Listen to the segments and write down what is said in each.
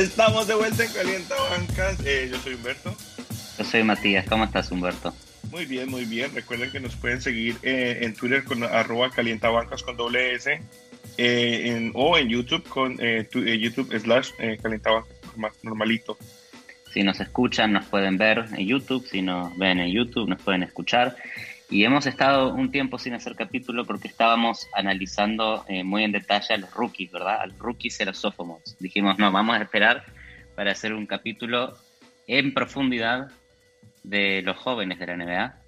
Estamos de vuelta en Calienta Bancas. Eh, yo soy Humberto. Yo soy Matías. ¿Cómo estás, Humberto? Muy bien, muy bien. Recuerden que nos pueden seguir eh, en Twitter con arroba calientabancas con doble S eh, o en YouTube con YouTube slash calientabancas normalito. Si nos escuchan, nos pueden ver en YouTube. Si nos ven en YouTube, nos pueden escuchar. Y hemos estado un tiempo sin hacer capítulo porque estábamos analizando eh, muy en detalle a los rookies, ¿verdad? A los rookies y a los sophomores. Dijimos, no, vamos a esperar para hacer un capítulo en profundidad de los jóvenes de la NBA.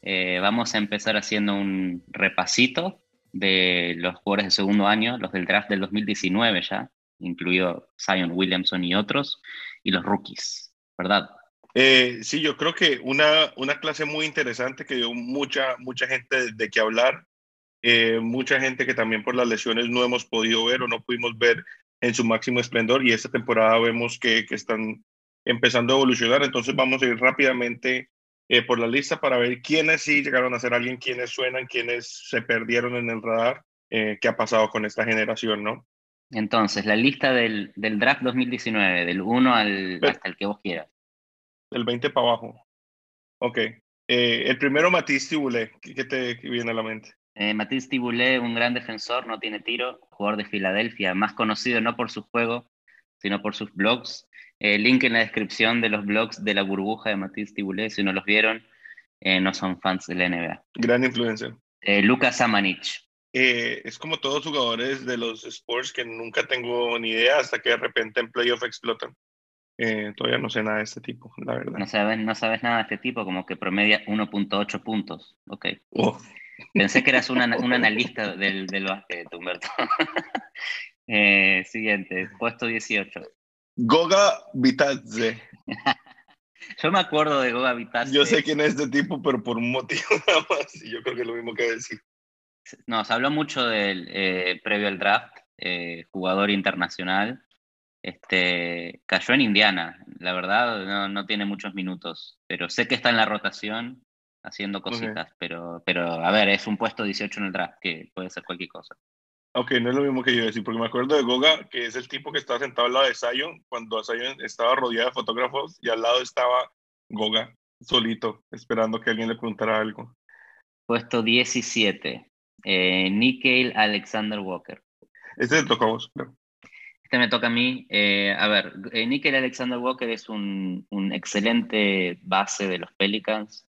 Eh, vamos a empezar haciendo un repasito de los jugadores de segundo año, los del draft del 2019 ya, incluido Zion Williamson y otros, y los rookies, ¿verdad? Eh, sí, yo creo que una, una clase muy interesante que dio mucha, mucha gente de qué hablar, eh, mucha gente que también por las lesiones no hemos podido ver o no pudimos ver en su máximo esplendor y esta temporada vemos que, que están empezando a evolucionar, entonces vamos a ir rápidamente eh, por la lista para ver quiénes sí llegaron a ser alguien, quiénes suenan, quiénes se perdieron en el radar, qué ha pasado con esta generación, ¿no? Entonces, la lista del, del draft 2019, del 1 al, hasta el que vos quieras. Del 20 para abajo. Ok. Eh, el primero, Matisse Tiboulet. ¿Qué, te viene a la mente? Eh, Matisse Tiboulet, un gran defensor, no tiene tiro, jugador de Filadelfia, más conocido no por su juego, sino por sus blogs. Eh, link en la descripción de los blogs de la burbuja de Matisse Tiboulet, si no los vieron, no son fans de la NBA. Gran influencia. Lucas Amanich. es como todos jugadores de los sports que nunca tengo ni idea hasta que de repente en playoff explotan. Eh, todavía no sé nada de este tipo, la verdad. No sabes, no sabes nada de este tipo, como que promedia 1.8 puntos. Ok. Oh. Pensé que eras un, un analista del, del básquet, Humberto. eh, siguiente, puesto 18. Goga Vitadze. Yo me acuerdo de Goga Vitadze. Yo sé quién es este tipo, pero por un motivo nada más. Y yo creo que es lo mismo que decir. No, se habló mucho del eh, previo al draft, eh, jugador internacional. Este, cayó en Indiana, la verdad no, no, tiene muchos minutos, pero sé que está en la rotación haciendo cositas, pero, pero a ver, es un puesto 18 en el draft, que puede ser cualquier cosa. Ok, no es lo mismo que yo decir, porque me acuerdo de Goga, que es el tipo que estaba sentado al lado de Zion, cuando Zion estaba rodeado de fotógrafos y al lado estaba Goga, solito, esperando que alguien le preguntara algo. Puesto 17, eh, Alexander Walker. Este te toca a vos, creo. Este me toca a mí. Eh, a ver, eh, Nickel Alexander Walker es un, excelente base de los Pelicans.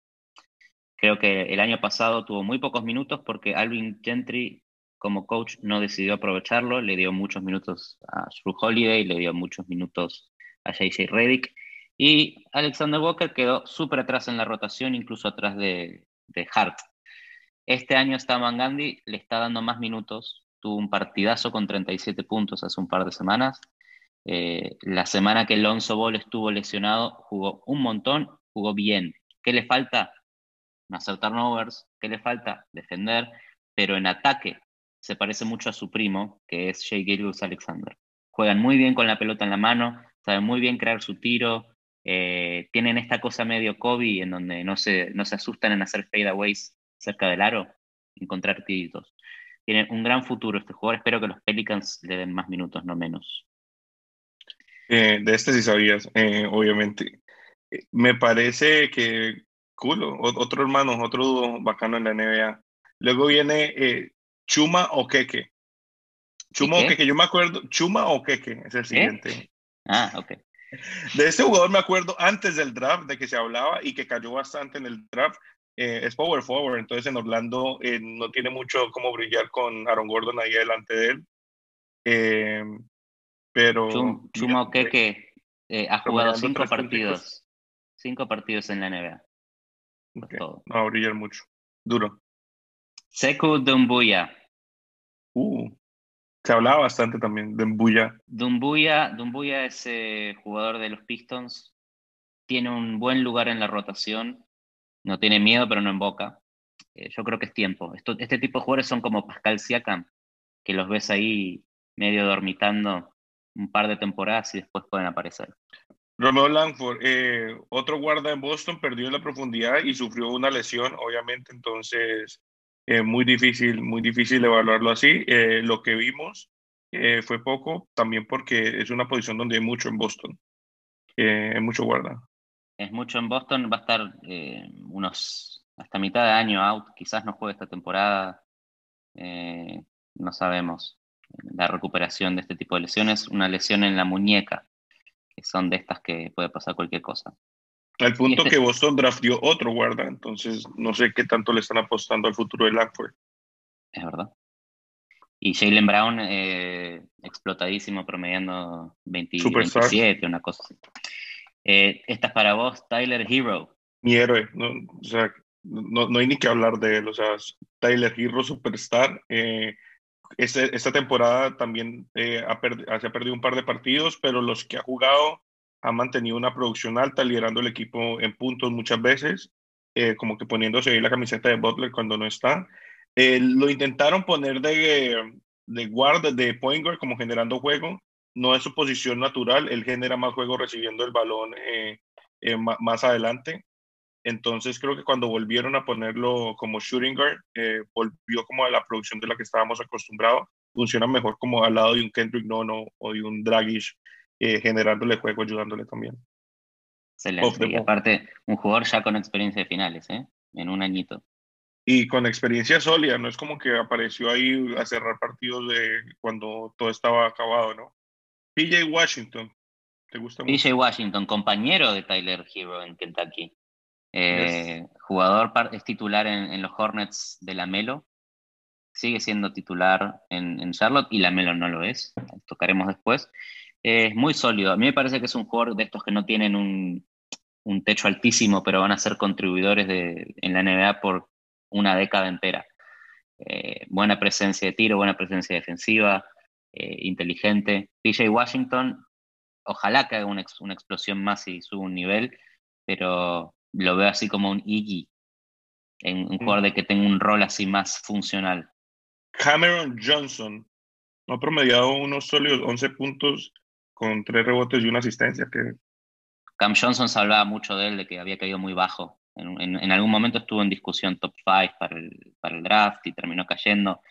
Creo que el año pasado tuvo muy pocos minutos porque Alvin Gentry como coach no decidió aprovecharlo. Le dio muchos minutos a Drew Holiday, le dio muchos minutos a JJ Redick. Y Alexander Walker quedó súper atrás en la rotación, incluso atrás de, de Hart. Este año Staman Gandhi le está dando más minutos tuvo un partidazo con 37 puntos hace un par de semanas. Eh, la semana que Alonso Ball estuvo lesionado, jugó un montón, jugó bien. ¿Qué le falta? No hacer turnovers. ¿Qué le falta? Defender. Pero en ataque se parece mucho a su primo, que es Shea Gilgus Alexander. Juegan muy bien con la pelota en la mano, saben muy bien crear su tiro, eh, tienen esta cosa medio Kobe en donde no se, no se asustan en hacer fadeaways cerca del aro, encontrar tiritos tiene un gran futuro este jugador. Espero que los Pelicans le den más minutos, no menos. Eh, de este sí sabías, eh, obviamente. Eh, me parece que culo, otro hermano, otro dúo bacano en la NBA. Luego viene Chuma o Keke. Chuma o Keke, yo me acuerdo, Chuma o Keke es el siguiente. Ah, ok. De este jugador me acuerdo antes del draft, de que se hablaba y que cayó bastante en el draft. Eh, es power forward, entonces en Orlando eh, no tiene mucho como brillar con Aaron Gordon ahí delante de él. Eh, pero. Chum, que ha jugado cinco partidos. Cinco partidos en la NBA. No va a brillar mucho. Duro. Sekou Dumbuya. Uh, se hablaba bastante también de Dumbuya. Dumbuya, Dumbuya es jugador de los Pistons. Tiene un buen lugar en la rotación no tiene miedo, pero no en boca. Eh, yo creo que es tiempo. este tipo de jugadores son como Pascal Siakam, que los ves ahí medio dormitando un par de temporadas y después pueden aparecer. Romeo Langford, eh, otro guarda en Boston, perdió la profundidad y sufrió una lesión, obviamente, entonces eh, muy difícil, muy difícil evaluarlo así. lo que vimos fue poco, también porque es una posición donde hay mucho en Boston, hay mucho guarda. Es mucho en Boston, va a estar unos hasta mitad de año out, quizás no juegue esta temporada, no sabemos. La recuperación de este tipo de lesiones, una lesión en la muñeca, que son de estas que puede pasar cualquier cosa. Al punto este que Boston draftió otro guarda, entonces no sé qué tanto le están apostando al futuro de Langford. Es verdad. Y Jalen Brown, eh, explotadísimo, promediando 20, 27, una cosa así. Eh, esta es para vos, Tyler Hero. Mi héroe, no, o sea, no, no, hay ni que hablar de él, o sea, Tyler Hero, superstar. Eh, esta temporada también eh, ha se ha perdido un par de partidos, pero los que ha jugado ha mantenido una producción alta, liderando el equipo en puntos muchas veces, eh, como que poniéndose ahí la camiseta de Butler cuando no está. Eh, lo intentaron poner de, de guarda, de point guard, como generando juego. No es su posición natural, él genera más juego recibiendo el balón más adelante. Entonces creo que cuando volvieron a ponerlo como shooting guard, eh, volvió como a la producción de la que estábamos acostumbrados. Funciona mejor como al lado de un Kendrick Nono o de un Dragish, eh, generándole juego, ayudándole también. Excelente. Y aparte, un jugador ya con experiencia de finales, ¿eh? En un añito. Y con experiencia sólida, no es como que apareció ahí a cerrar partidos de cuando todo estaba acabado, ¿no? PJ Washington, ¿te gusta PJ Washington, compañero de Tyler Hero en Kentucky. Eh, jugador es titular en, los Hornets de la Melo. Sigue siendo titular en, Charlotte y la Melo no lo es. Tocaremos después. es muy sólido. A mí me parece que es un jugador de estos que no tienen un, techo altísimo, pero van a ser contribuidores en la NBA por una década entera. Eh, buena presencia de tiro, buena presencia defensiva, eh, inteligente. PJ Washington, ojalá que haga una, una explosión más y suba un nivel, pero lo veo así como un Iggy, en un jugador de que tenga un rol así más funcional. Cameron Johnson ha promediado unos sólidos 11 puntos con tres rebotes y una asistencia. Que... Cam Johnson se hablaba mucho de él, de que había caído muy bajo. En, algún momento estuvo en discusión top 5 para el, para el draft y terminó cayendo.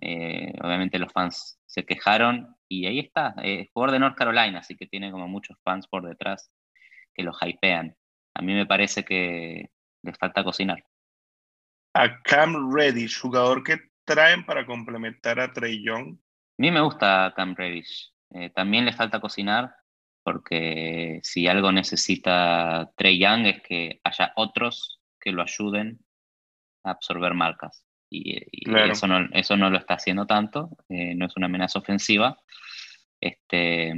Eh, obviamente los fans se quejaron y ahí está, es jugador de North Carolina, así que tiene como muchos fans por detrás que lo hypean a mí me parece que les falta cocinar. A Cam Reddish, jugador que traen para complementar a Trey Young. A mí me gusta Cam Reddish. Eh, también le falta cocinar porque si algo necesita Trey Young es que haya otros que lo ayuden a absorber marcas. Y, eso, no, eso no lo está haciendo tanto, eh, no es una amenaza ofensiva. Este,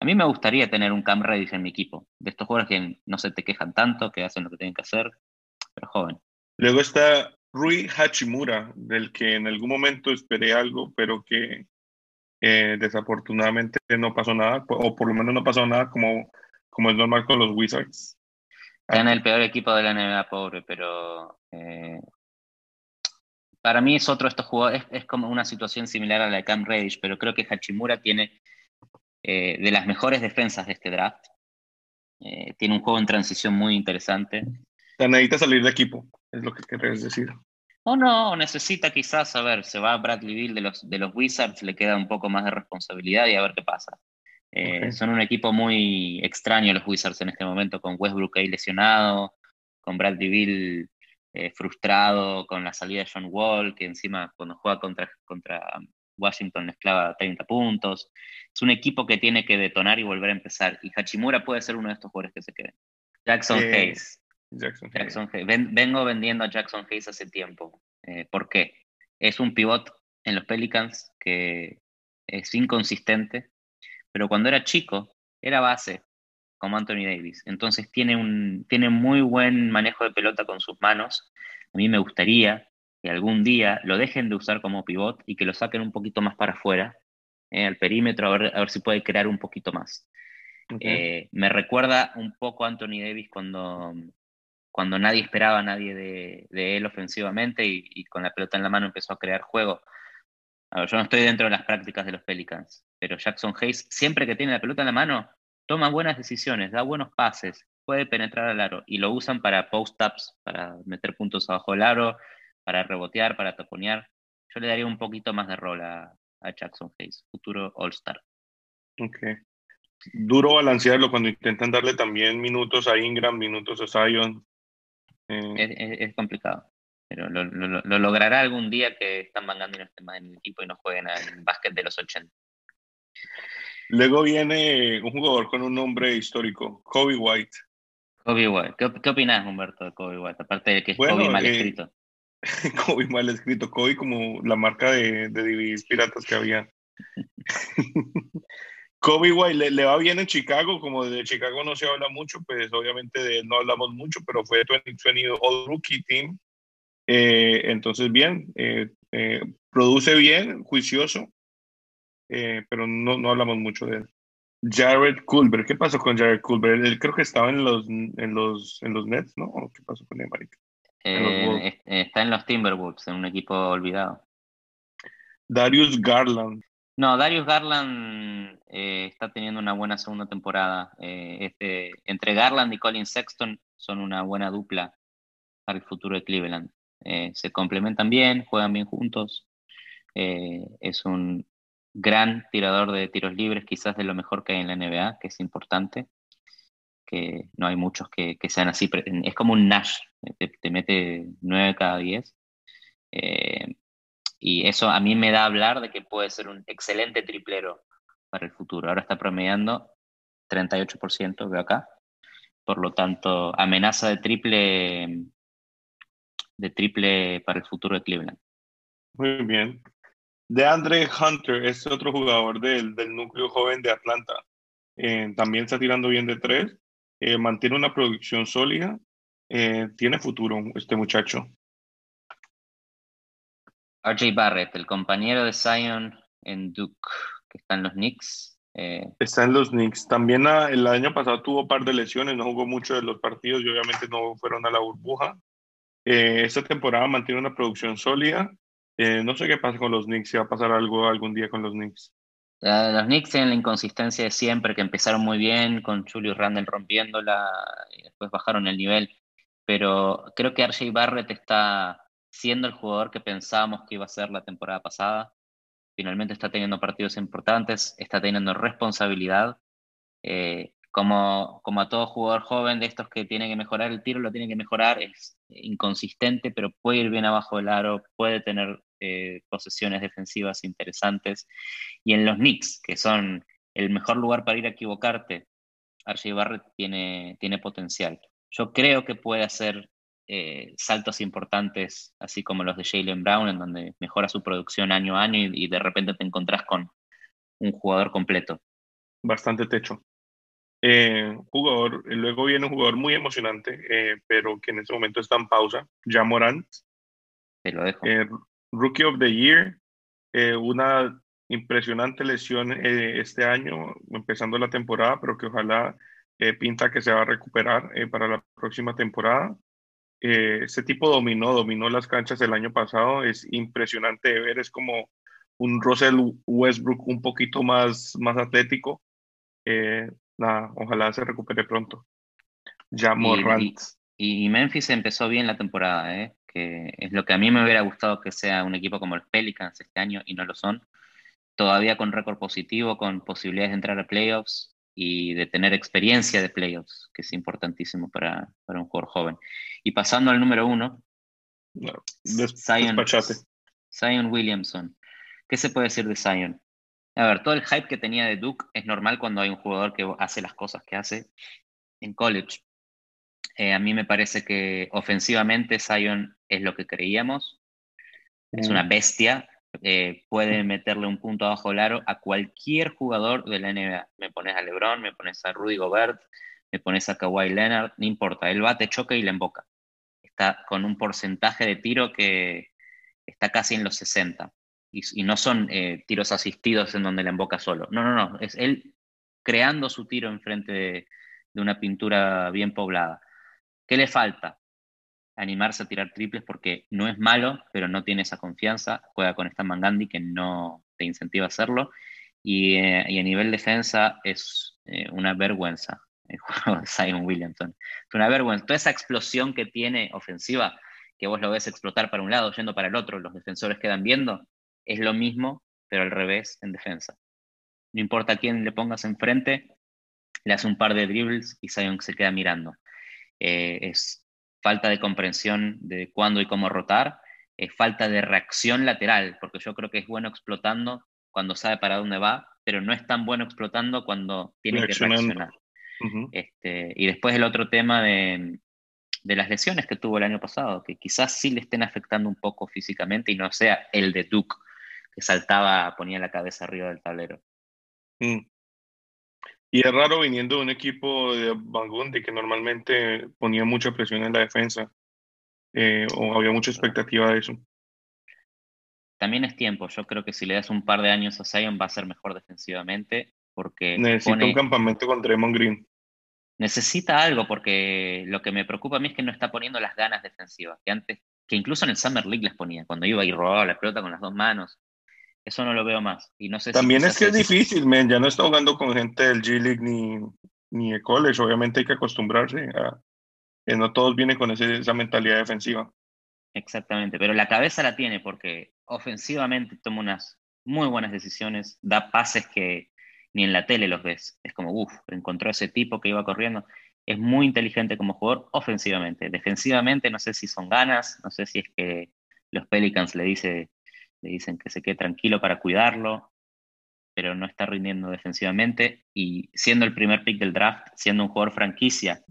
a mí me gustaría tener un Cam Reddish en mi equipo, de estos jugadores que no se te quejan tanto, que hacen lo que tienen que hacer, pero joven. Luego está Rui Hachimura, del que en algún momento esperé algo, pero que eh, desafortunadamente no pasó nada, o por lo menos no pasó nada como, como es normal con los Wizards. Está en el peor equipo de la NBA, pobre, pero eh, para mí es otro de estos jugadores, es, es, como una situación similar a la de Cam Reddish, pero creo que Hachimura tiene eh, de las mejores defensas de este draft. Eh, tiene un juego en transición muy interesante. necesita salir de equipo, es lo que querés decir. O no, necesita quizás, a ver, se va Bradley Bill de los, de los Wizards, le queda un poco más de responsabilidad y a ver qué pasa. Eh, son un equipo muy extraño los Wizards en este momento, con Westbrook ahí lesionado, con Bradley Bill frustrado, con la salida de John Wall, que encima cuando juega contra, contra Washington les clava 30 puntos. Es un equipo que tiene que detonar y volver a empezar. Y Hachimura puede ser uno de estos jugadores que se queden. Jackson eh, Hayes. Jackson, Hayes. vengo vendiendo a Jackson Hayes hace tiempo. Eh, ¿Por qué? Es un pivot en los Pelicans que es inconsistente, pero cuando era chico era base, como Anthony Davis. Entonces tiene un tiene muy buen manejo de pelota con sus manos. A mí me gustaría que algún día lo dejen de usar como pivot y que lo saquen un poquito más para afuera, eh, al perímetro, a ver, a ver si puede crear un poquito más. Eh, me recuerda un poco a Anthony Davis cuando, cuando nadie esperaba a nadie de, él ofensivamente y, con la pelota en la mano empezó a crear juego. yo no estoy dentro de las prácticas de los Pelicans, pero Jackson Hayes, siempre que tiene la pelota en la mano, toma buenas decisiones, da buenos pases, puede penetrar al aro y lo usan para post-ups, para meter puntos abajo del aro, para rebotear, para taponear. Yo le daría un poquito más de rol a, a Jackson Hayes, futuro All-Star. Ok. Duro balancearlo cuando intentan darle también minutos a Ingram, minutos a Zion. Eh. Es, complicado, pero lo, logrará algún día que están mandando no estén más en el equipo y no jueguen al básquet de los 80. Luego viene un jugador con un nombre histórico, Kobe White. Kobe White. ¿Qué, qué opinas, Humberto, de Kobe White? Aparte de que es Kobe mal eh, escrito. Kobe mal escrito. Kobe como la marca de, de piratas que había. Kobe White le, va bien en Chicago, como de Chicago no se habla mucho, pues obviamente de él no hablamos mucho, pero fue 2020 All Rookie Team. Eh, entonces, bien, eh, produce bien, juicioso, pero no, no hablamos mucho de él. Jared Culver, ¿qué pasó con Jared Culver? Él creo que estaba en los, en los, en los Nets, ¿no? ¿Qué pasó con él, marica? Eh, está en los Timberwolves, en un equipo olvidado. Darius Garland. No, Darius Garland eh, está teniendo una buena segunda temporada. Eh, este, entre Garland y Colin Sexton son una buena dupla para el futuro de Cleveland. se complementan bien, juegan bien juntos. es un gran tirador de tiros libres, quizás de lo mejor que hay en la NBA, que es importante, que no hay muchos que, sean así, es como un Nash, te, mete 9 cada 10. Eh, y eso a mí me da a hablar de que puede ser un excelente triplero para el futuro. Ahora está promediando 38%, veo acá. Por lo tanto, amenaza de triple de triple para el futuro de Cleveland. Muy bien de Andre Hunter, es otro jugador del, del núcleo joven de Atlanta. Eh, también está tirando bien de tres, eh, mantiene una producción sólida, eh, tiene futuro este muchacho. RJ Barrett, el compañero de Zion en Duke, que está en los Knicks. Está en los Knicks. También ah, el año pasado tuvo un par de lesiones, no jugó mucho de los partidos y obviamente no fueron a la burbuja. esta temporada mantiene una producción sólida eh, no sé qué pasa con los Knicks, si va a pasar algo algún día con los Knicks. los Knicks tienen la inconsistencia de siempre, que empezaron muy bien con Julius Randle rompiéndola y después bajaron el nivel. Pero creo que RJ Barrett está siendo el jugador que pensábamos que iba a ser la temporada pasada. Finalmente está teniendo partidos importantes, está teniendo responsabilidad. Eh, como, como a todo jugador joven de estos que tiene que mejorar el tiro, lo tiene que mejorar, es inconsistente, pero puede ir bien abajo del aro, puede tener eh, posesiones defensivas interesantes. Y en los Knicks, que son el mejor lugar para ir a equivocarte, RJ Barrett tiene, tiene potencial. Yo creo que puede hacer eh, saltos importantes, así como los de Jalen Brown, en donde mejora su producción año a año y, y de repente te encontrás con un jugador completo. Bastante techo. Eh, jugador, luego viene un jugador muy emocionante, eh, pero que en este momento está en pausa, ya Morant. lo dejo. Eh, Rookie of the Year, una impresionante lesión este año, empezando la temporada, pero que ojalá pinta que se va a recuperar para la próxima temporada. ese tipo dominó, dominó las canchas el año pasado, es impresionante de ver, es como un Russell Westbrook un poquito más, más atlético. Eh, ojalá se recupere pronto. Ya y, y, Memphis empezó bien la temporada, ¿eh? que es lo que a mí me hubiera gustado que sea un equipo como los Pelicans este año y no lo son. Todavía con récord positivo, con posibilidades de entrar a playoffs y de tener experiencia de playoffs, que es importantísimo para, para un jugador joven. Y pasando al número uno, Zion, Zion Williamson. ¿Qué se puede decir de Zion? A ver, todo el hype que tenía de Duke es normal cuando hay un jugador que hace las cosas que hace en college. Eh, a mí me parece que ofensivamente Zion es lo que creíamos. Es una bestia. Eh, puede meterle un punto abajo el aro a cualquier jugador de la NBA. Me pones a LeBron, me pones a Rudy Gobert, me pones a Kawhi Leonard, no importa. Él bate, choca y le emboca. Está con un porcentaje de tiro que está casi en los 60 y, no son eh, tiros asistidos en donde la emboca solo. No, no, no, es él creando su tiro enfrente de, de una pintura bien poblada. ¿Qué le falta? Animarse a tirar triples porque no es malo, pero no tiene esa confianza. Juega con Stan Mangandi que no te incentiva a hacerlo. Y, eh, y a nivel defensa es eh, una vergüenza el juego de Simon Williamson. Es una vergüenza. Toda esa explosión que tiene ofensiva, que vos lo ves explotar para un lado, yendo para el otro, los defensores quedan viendo, es lo mismo pero al revés en defensa. No importa quién le pongas enfrente, le hace un par de dribbles y Zion se queda mirando. Eh, es falta de comprensión de cuándo y cómo rotar, es falta de reacción lateral, porque yo creo que es bueno explotando cuando sabe para dónde va, pero no es tan bueno explotando cuando tiene que reaccionar. este, y después el otro tema de, de, las lesiones que tuvo el año pasado, que quizás sí le estén afectando un poco físicamente y no sea el de Duke, que saltaba, ponía la cabeza arriba del tablero. Mm. Y es raro viniendo de un equipo de Bangundi que normalmente ponía mucha presión en la defensa, eh, o había mucha expectativa de eso. También es tiempo, yo creo que si le das un par de años a Zion va a ser mejor defensivamente, porque... Necesita un campamento con Draymond Green. Necesita algo, porque lo que me preocupa a mí es que no está poniendo las ganas defensivas, que antes, que incluso en el Summer League las ponía, cuando iba y robaba la pelota con las dos manos, eso no lo veo más. Y no sé También es que es difícil, men. Ya no está jugando con gente del G-League ni, ni de college. Obviamente hay que acostumbrarse a que no todos vienen con esa mentalidad defensiva. Exactamente, pero la cabeza la tiene porque ofensivamente toma unas muy buenas decisiones, da pases que ni en la tele los ves. Es como, uff, encontró ese tipo que iba corriendo. Es muy inteligente como jugador ofensivamente. Defensivamente no sé si son ganas, no sé si es que los Pelicans le dice le dicen que se quede tranquilo para cuidarlo, pero no está rindiendo defensivamente y siendo el primer pick del draft, siendo un jugador franquicia,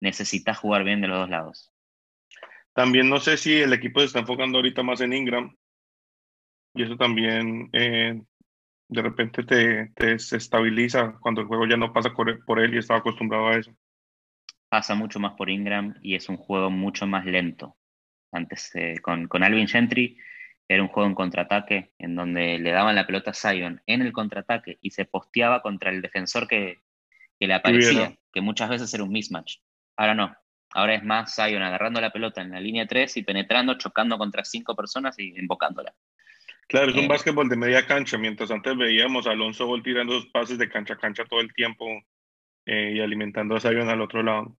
necesita jugar bien de los dos lados. También no sé si el equipo se está enfocando ahorita más en Ingram y eso también eh, de repente te, te desestabiliza cuando el juego ya no pasa por él y estaba acostumbrado a eso. Pasa mucho más por Ingram y es un juego mucho más lento. Antes eh, con, con Alvin Gentry era un juego en contraataque en donde le daban la pelota a Zion en el contraataque y se posteaba contra el defensor que, le aparecía, que muchas veces era un mismatch. Ahora no, ahora es más Zion agarrando la pelota en la línea 3 y penetrando, chocando contra cinco personas y invocándola. Claro, es un eh, básquetbol de media cancha, mientras antes veíamos a Alonso Ball tirando los pases de cancha a cancha todo el tiempo eh, y alimentando a Zion al otro lado.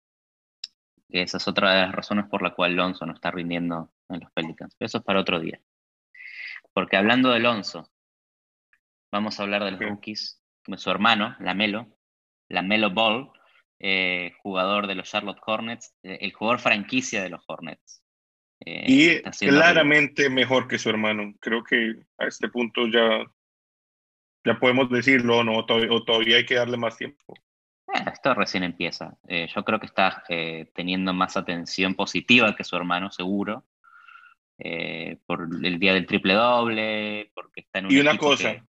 Esa es otra de las razones por la cual Alonso no está rindiendo en los Pelicans. Eso es para otro día. Porque hablando de Alonso, vamos a hablar de los rookies, de su hermano, Lamelo, Lamelo Ball, eh, jugador de los Charlotte Hornets, eh, el jugador franquicia de los Hornets. Eh, y claramente mejor que su hermano. Creo que a este punto ya, ya podemos decirlo no, o todavía hay que darle más tiempo. esto recién empieza. yo creo que está teniendo más atención positiva que su hermano, seguro. Eh, por el día del triple doble, porque está en un Y una cosa,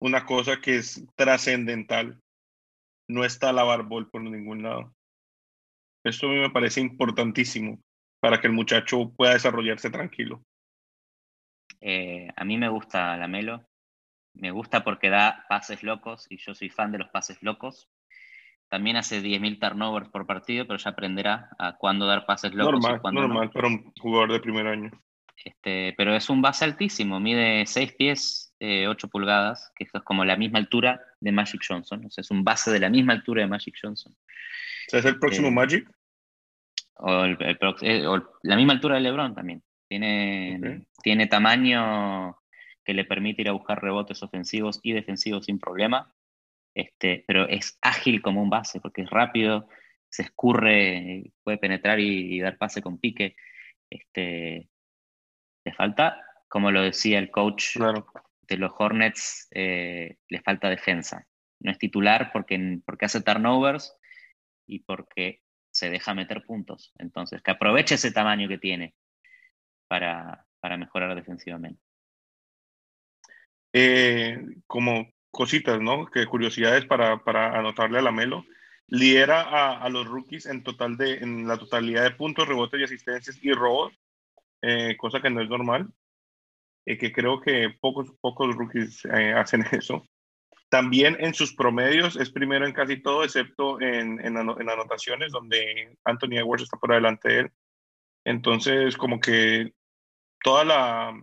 una cosa que es trascendental, no está la barbol por ningún lado. Esto a mí me parece importantísimo para que el muchacho pueda desarrollarse tranquilo. Eh, a mí me gusta la Melo, me gusta porque da pases locos y yo soy fan de los pases locos. También hace 10.000 turnovers por partido, pero ya aprenderá a cuándo dar pases locos. Normal, y normal para un jugador de primer año. Este, pero es un base altísimo, mide 6 pies, 8 eh, pulgadas, que es como la misma altura de Magic Johnson. O sea, es un base de la misma altura de Magic Johnson. ¿Es el próximo eh, Magic? Eh, o, la misma altura de LeBron también. Tiene, tiene tamaño que le permite ir a buscar rebotes ofensivos y defensivos sin problema. Este, pero es ágil como un base, porque es rápido, se escurre, puede penetrar y, y dar pase con pique. Este, le falta, como lo decía el coach de los Hornets, eh, le falta defensa. No es titular porque, porque hace turnovers y porque se deja meter puntos. Entonces, que aproveche ese tamaño que tiene para, para mejorar defensivamente. Eh, como cositas, ¿no? Que curiosidades para, para anotarle a la Melo. Lidera a, a, los rookies en, total de, en la totalidad de puntos, rebotes y asistencias y robos eh, cosa que no es normal, y que creo que pocos, pocos rookies eh, hacen eso. También en sus promedios es primero en casi todo, excepto en, en, anotaciones, donde Anthony Edwards está por delante de él. Entonces, como que toda la,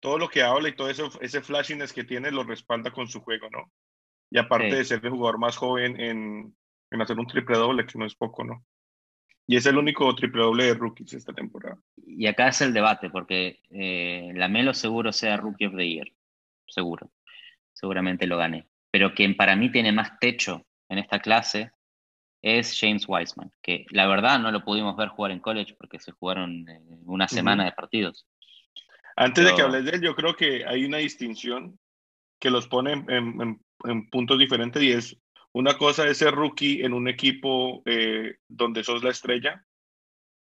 todo lo que habla y todo eso, ese flashiness que tiene lo respalda con su juego, ¿no? Y aparte de ser el jugador más joven en, en hacer un triple doble, que no es poco, ¿no? Y es el único triple doble de rookies esta temporada. Y acá es el debate, porque eh, la Melo seguro sea Rookie of the Year. Seguro. seguramente lo gane. Pero quien para mí tiene más techo en esta clase es James Wiseman, que la verdad no lo pudimos ver jugar en college porque se jugaron eh, una semana de partidos. Antes de que hables de él, yo creo que hay una distinción que los pone en, puntos diferentes y es una cosa es ser rookie en un equipo eh, donde sos la estrella,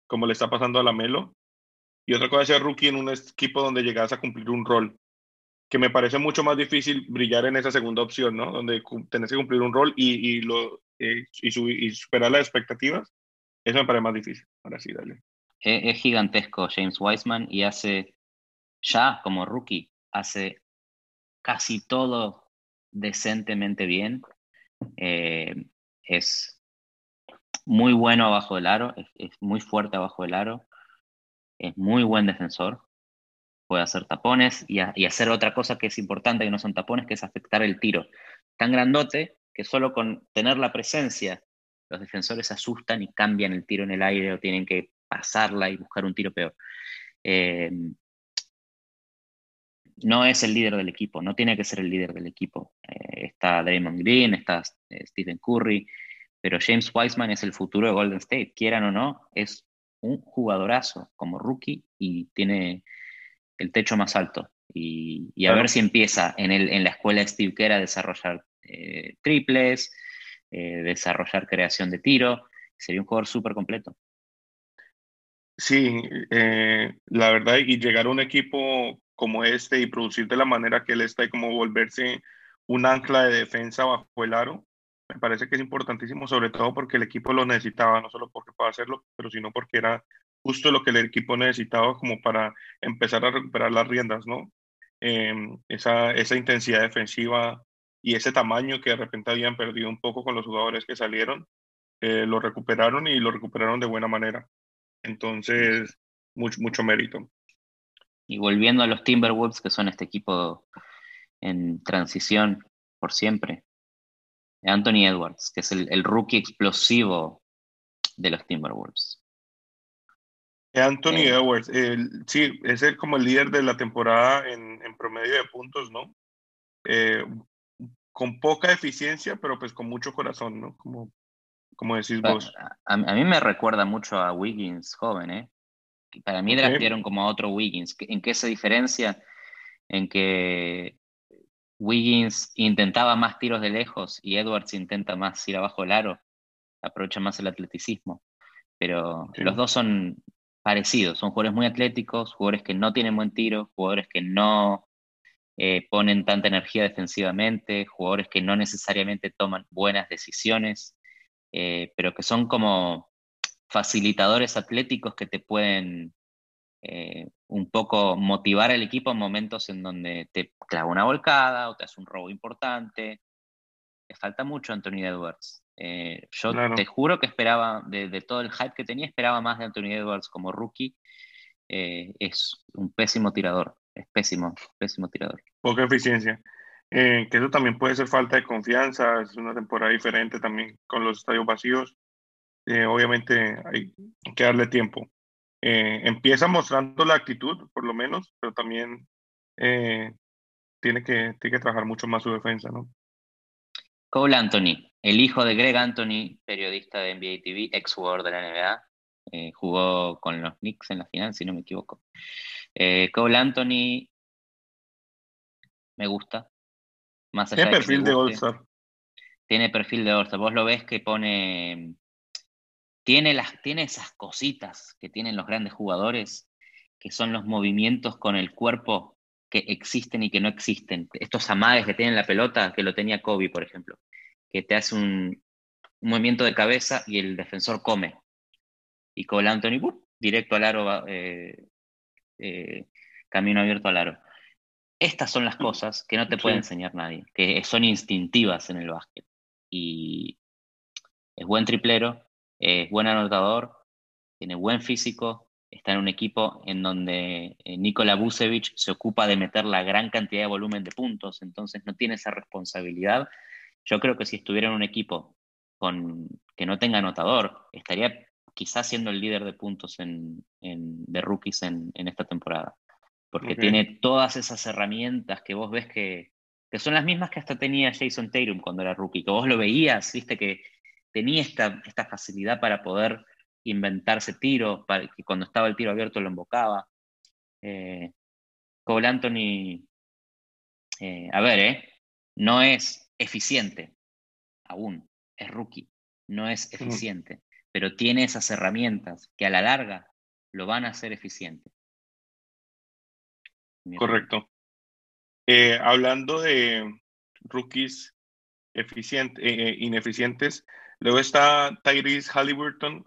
como le está pasando a la Melo, y otra cosa es ser rookie en un equipo donde llegas a cumplir un rol, que me parece mucho más difícil brillar en esa segunda opción, ¿no? Donde tenés que cumplir un rol y, y lo, eh, y, superar las expectativas, eso me parece más difícil. Ahora sí, dale. Es, es gigantesco James Wiseman y hace, ya como rookie, hace casi todo decentemente bien. Eh, es muy bueno abajo del aro, es, muy fuerte abajo del aro, es muy buen defensor, puede hacer tapones y, hacer otra cosa que es importante, que no son tapones, que es afectar el tiro. Tan grandote que solo con tener la presencia los defensores asustan y cambian el tiro en el aire o tienen que pasarla y buscar un tiro peor. Eh, no es el líder del equipo, no tiene que ser el líder del equipo. Eh, está Draymond Green, está eh, Stephen Curry, pero James Wiseman es el futuro de Golden State, quieran o no, es un jugadorazo como rookie y tiene el techo más alto. Y, a ver si empieza en, el, en la escuela Steve Kerr a desarrollar eh, triples, desarrollar creación de tiro. Sería un jugador súper completo. Sí, la verdad, y llegar a un equipo como este y producir de la manera que él está y como volverse un ancla de defensa bajo el aro, me parece que es importantísimo, sobre todo porque el equipo lo necesitaba, no solo porque pueda hacerlo, pero sino porque era justo lo que el equipo necesitaba como para empezar a recuperar las riendas, ¿no? Em, esa, esa intensidad defensiva y ese tamaño que de repente habían perdido un poco con los jugadores que salieron, eh, lo recuperaron y lo recuperaron de buena manera. Entonces, mucho, mucho mérito. Y volviendo a los Timberwolves, que son este equipo en transición por siempre. Anthony Edwards, que es el, rookie explosivo de los Timberwolves. Anthony eh, Edwards, sí, es el, como el líder de la temporada en, promedio de puntos, ¿no? Eh, con poca eficiencia, pero pues con mucho corazón, ¿no? Como, como decís vos. A, a, mí me recuerda mucho a Wiggins joven, ¿eh? Para mí okay. como a otro Wiggins. ¿En qué se diferencia? En que Wiggins intentaba más tiros de lejos y Edwards intenta más ir abajo del aro, aprovecha más el atleticismo. Pero los dos son parecidos, son jugadores muy atléticos, jugadores que no tienen buen tiro, jugadores que no eh, ponen tanta energía defensivamente, jugadores que no necesariamente toman buenas decisiones, eh, pero que son como facilitadores atléticos que te pueden eh, un poco motivar al equipo en momentos en donde te clava una volcada o te hace un robo importante. Le falta mucho a Anthony Edwards. Eh, yo te juro que esperaba, de, todo el hype que tenía, esperaba más de Anthony Edwards como rookie. Eh, es un pésimo tirador, es pésimo, pésimo tirador. Poca eficiencia. que eso también puede ser falta de confianza, es una temporada diferente también con los estadios vacíos. Obviamente hay que darle tiempo. Eh, empieza mostrando la actitud, por lo menos, pero también eh, tiene, que, tiene que trabajar mucho más su defensa, ¿no? Cole Anthony, el hijo de Greg Anthony, periodista de NBA TV, ex jugador de la NBA, eh, jugó con los Knicks en la final, si no me equivoco. Cole Anthony me gusta. Más allá Tiene perfil de All-Star. Tiene perfil de All-Star. Vos lo ves que pone tiene, las, tiene esas cositas que tienen los grandes jugadores, que son los movimientos con el cuerpo que existen y que no existen. Estos amagues que tienen la pelota, que lo tenía Kobe, por ejemplo, que te hace un, movimiento de cabeza y el defensor come. Y con Anthony, directo al aro, eh, eh, camino abierto al aro. Estas son las cosas que no te puede enseñar nadie, que son instintivas en el básquet. Y es buen triplero, es buen anotador, tiene buen físico, está en un equipo en donde eh, Nikola Vucevic se ocupa de meter la gran cantidad de volumen de puntos, entonces no tiene esa responsabilidad. Yo creo que si estuviera en un equipo con, que no tenga anotador, estaría quizás siendo el líder de puntos en, de rookies en, esta temporada, porque tiene todas esas herramientas que vos ves que, que son las mismas que hasta tenía Jason Tatum cuando era rookie, que vos lo veías, viste que tenía esta, esta facilidad para poder inventarse tiros, para que cuando estaba el tiro abierto lo embocaba. Eh, Cole Anthony, eh, a ver, eh, no es eficiente aún, es rookie, no es eficiente, pero tiene esas herramientas que a la larga lo van a hacer eficiente. Correcto. Eh, hablando de rookies eficientes, ineficientes, luego está Tyrese Halliburton,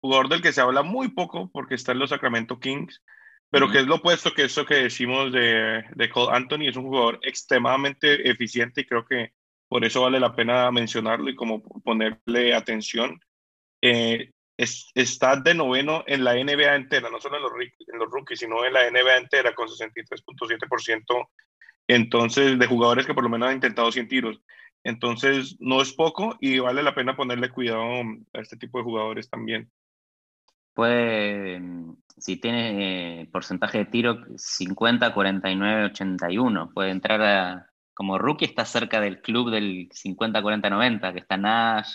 jugador del que se habla muy poco porque está en los Sacramento Kings, pero que es lo opuesto que eso que decimos de, de Cole Anthony, es un jugador extremadamente eficiente y creo que por eso vale la pena mencionarlo y como ponerle atención. Eh, está de noveno en la NBA entera, no solo en los, en los rookies, sino en la NBA entera con 63.7% entonces de jugadores que por lo menos han intentado 100 tiros. Entonces no es poco y vale la pena ponerle cuidado a este tipo de jugadores también. Puede, si tiene eh, porcentaje de tiro 50, 49, 81, puede entrar a, como rookie está cerca del club del 50, 40, 90, que está Nash,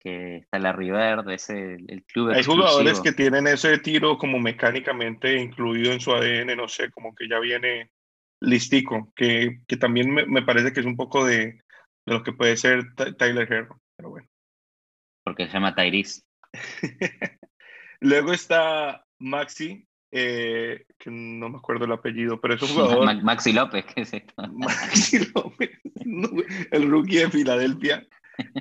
que está la Bird, ese el club Hay jugadores que tienen ese tiro como mecánicamente incluido en su ADN, no sé, como que ya viene listico, que, que también me, me, parece que es un poco de, de lo que puede ser Tyler Herro, pero bueno. Porque se llama Tyrese. Luego está Maxi, eh, que no me acuerdo el apellido, pero es un jugador. Maxi López, ¿qué es esto? Maxi López, el rookie de Filadelfia.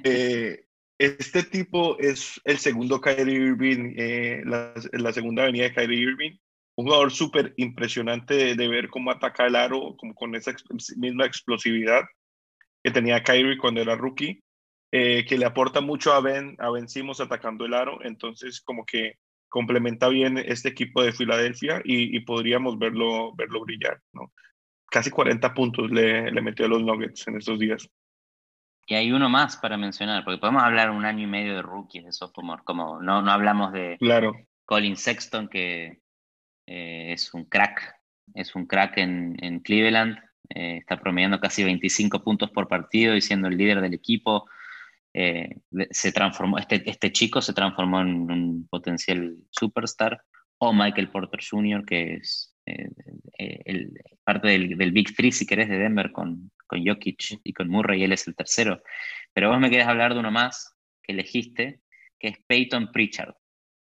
Eh, este tipo es el segundo Kyrie Irving, eh, la, la, segunda avenida de Kyrie Irving. Un jugador súper impresionante de, ver cómo ataca el aro, como con esa misma explosividad que tenía Kyrie cuando era rookie. que le aporta mucho a Ben, a Ben Simmons atacando el aro, entonces como que complementa bien este equipo de Filadelfia y, podríamos verlo, verlo brillar. ¿no? Casi 40 puntos le, le metió a los Nuggets en estos días. Y hay uno más para mencionar, porque podemos hablar un año y medio de rookies de sophomore, como no, no hablamos de claro. Colin Sexton, que eh, es un crack, es un crack en, en Cleveland, eh, está promediando casi 25 puntos por partido y siendo el líder del equipo. Eh, se transformó, este, este chico se transformó en un potencial superstar, o Michael Porter Jr., que es eh, eh, el, parte del, del, Big Three, si querés, de Denver con, con Jokic y con Murray, y él es el tercero. Pero vos me querés hablar de uno más que elegiste, que es Peyton Pritchard.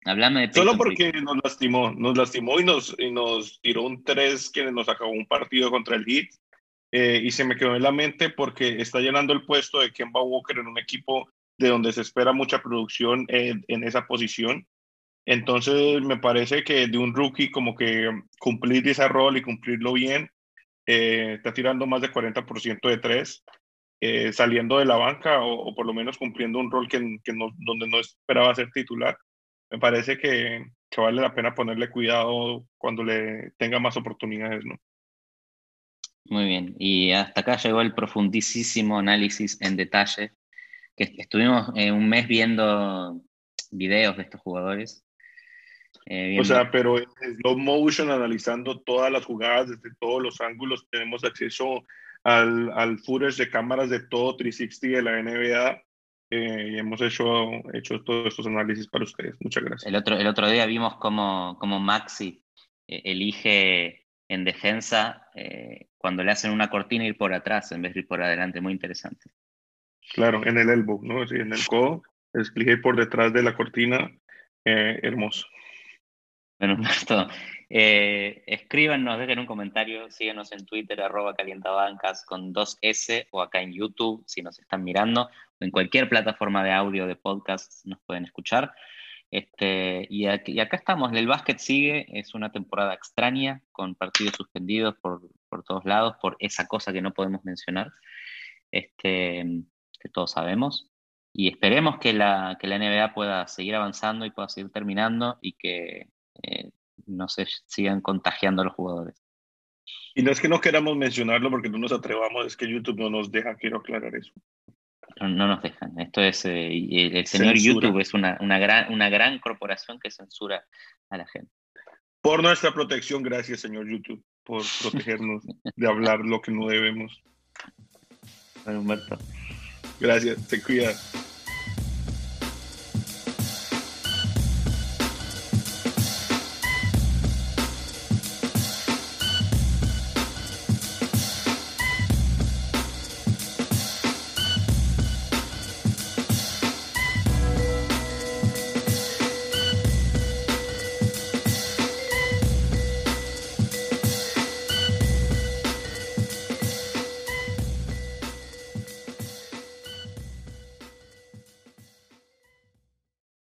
Hablame de Peyton Solo porque nos lastimó, nos lastimó y nos, y nos tiró un 3 que nos acabó un partido contra el Heat eh, y se me quedó en la mente porque está llenando el puesto de Kemba Walker en un equipo de donde se espera mucha producción en, esa posición. Entonces me parece que de un rookie como que cumplir ese rol y cumplirlo bien, eh, está tirando más de 40% de tres, eh, saliendo de la banca o, por lo menos cumpliendo un rol que, que no, donde no esperaba ser titular. Me parece que, que vale la pena ponerle cuidado cuando le tenga más oportunidades, ¿no? Muy bien, y hasta acá llegó el profundísimo análisis en detalle, que estuvimos eh, un mes viendo videos de estos jugadores. Eh, o sea, pero en slow motion, analizando todas las jugadas desde todos los ángulos, tenemos acceso al, al footage de cámaras de todo 360 de la NBA eh, y hemos hecho, hecho todos estos análisis para ustedes. Muchas gracias. El otro, el otro día vimos cómo, cómo Maxi elige en defensa eh, cuando le hacen una cortina ir por atrás en vez de ir por adelante, muy interesante. Claro, en el elbow, ¿no? Sí, en el codo, expliqué por detrás de la cortina, eh, hermoso. Bueno, esto, eh, escríbanos, dejen un comentario, síguenos en Twitter, arroba calientabancas con dos S o acá en YouTube si nos están mirando, en cualquier plataforma de audio de podcast nos pueden escuchar. Este, y, aquí, acá estamos, el básquet sigue, es una temporada extraña, con partidos suspendidos por, por, todos lados, por esa cosa que no podemos mencionar, este, que todos sabemos. Y esperemos que la, que la NBA pueda seguir avanzando y pueda seguir terminando y que eh, no se sigan contagiando los jugadores. Y no es que no queramos mencionarlo porque no nos atrevamos, es que YouTube no nos deja, quiero aclarar eso no, nos dejan. Esto es, eh, el señor YouTube es una, una, gran, una gran corporación que censura a la gente. Por nuestra protección, gracias, señor YouTube, por protegernos de hablar lo que no debemos. Humberto. Gracias, te cuida.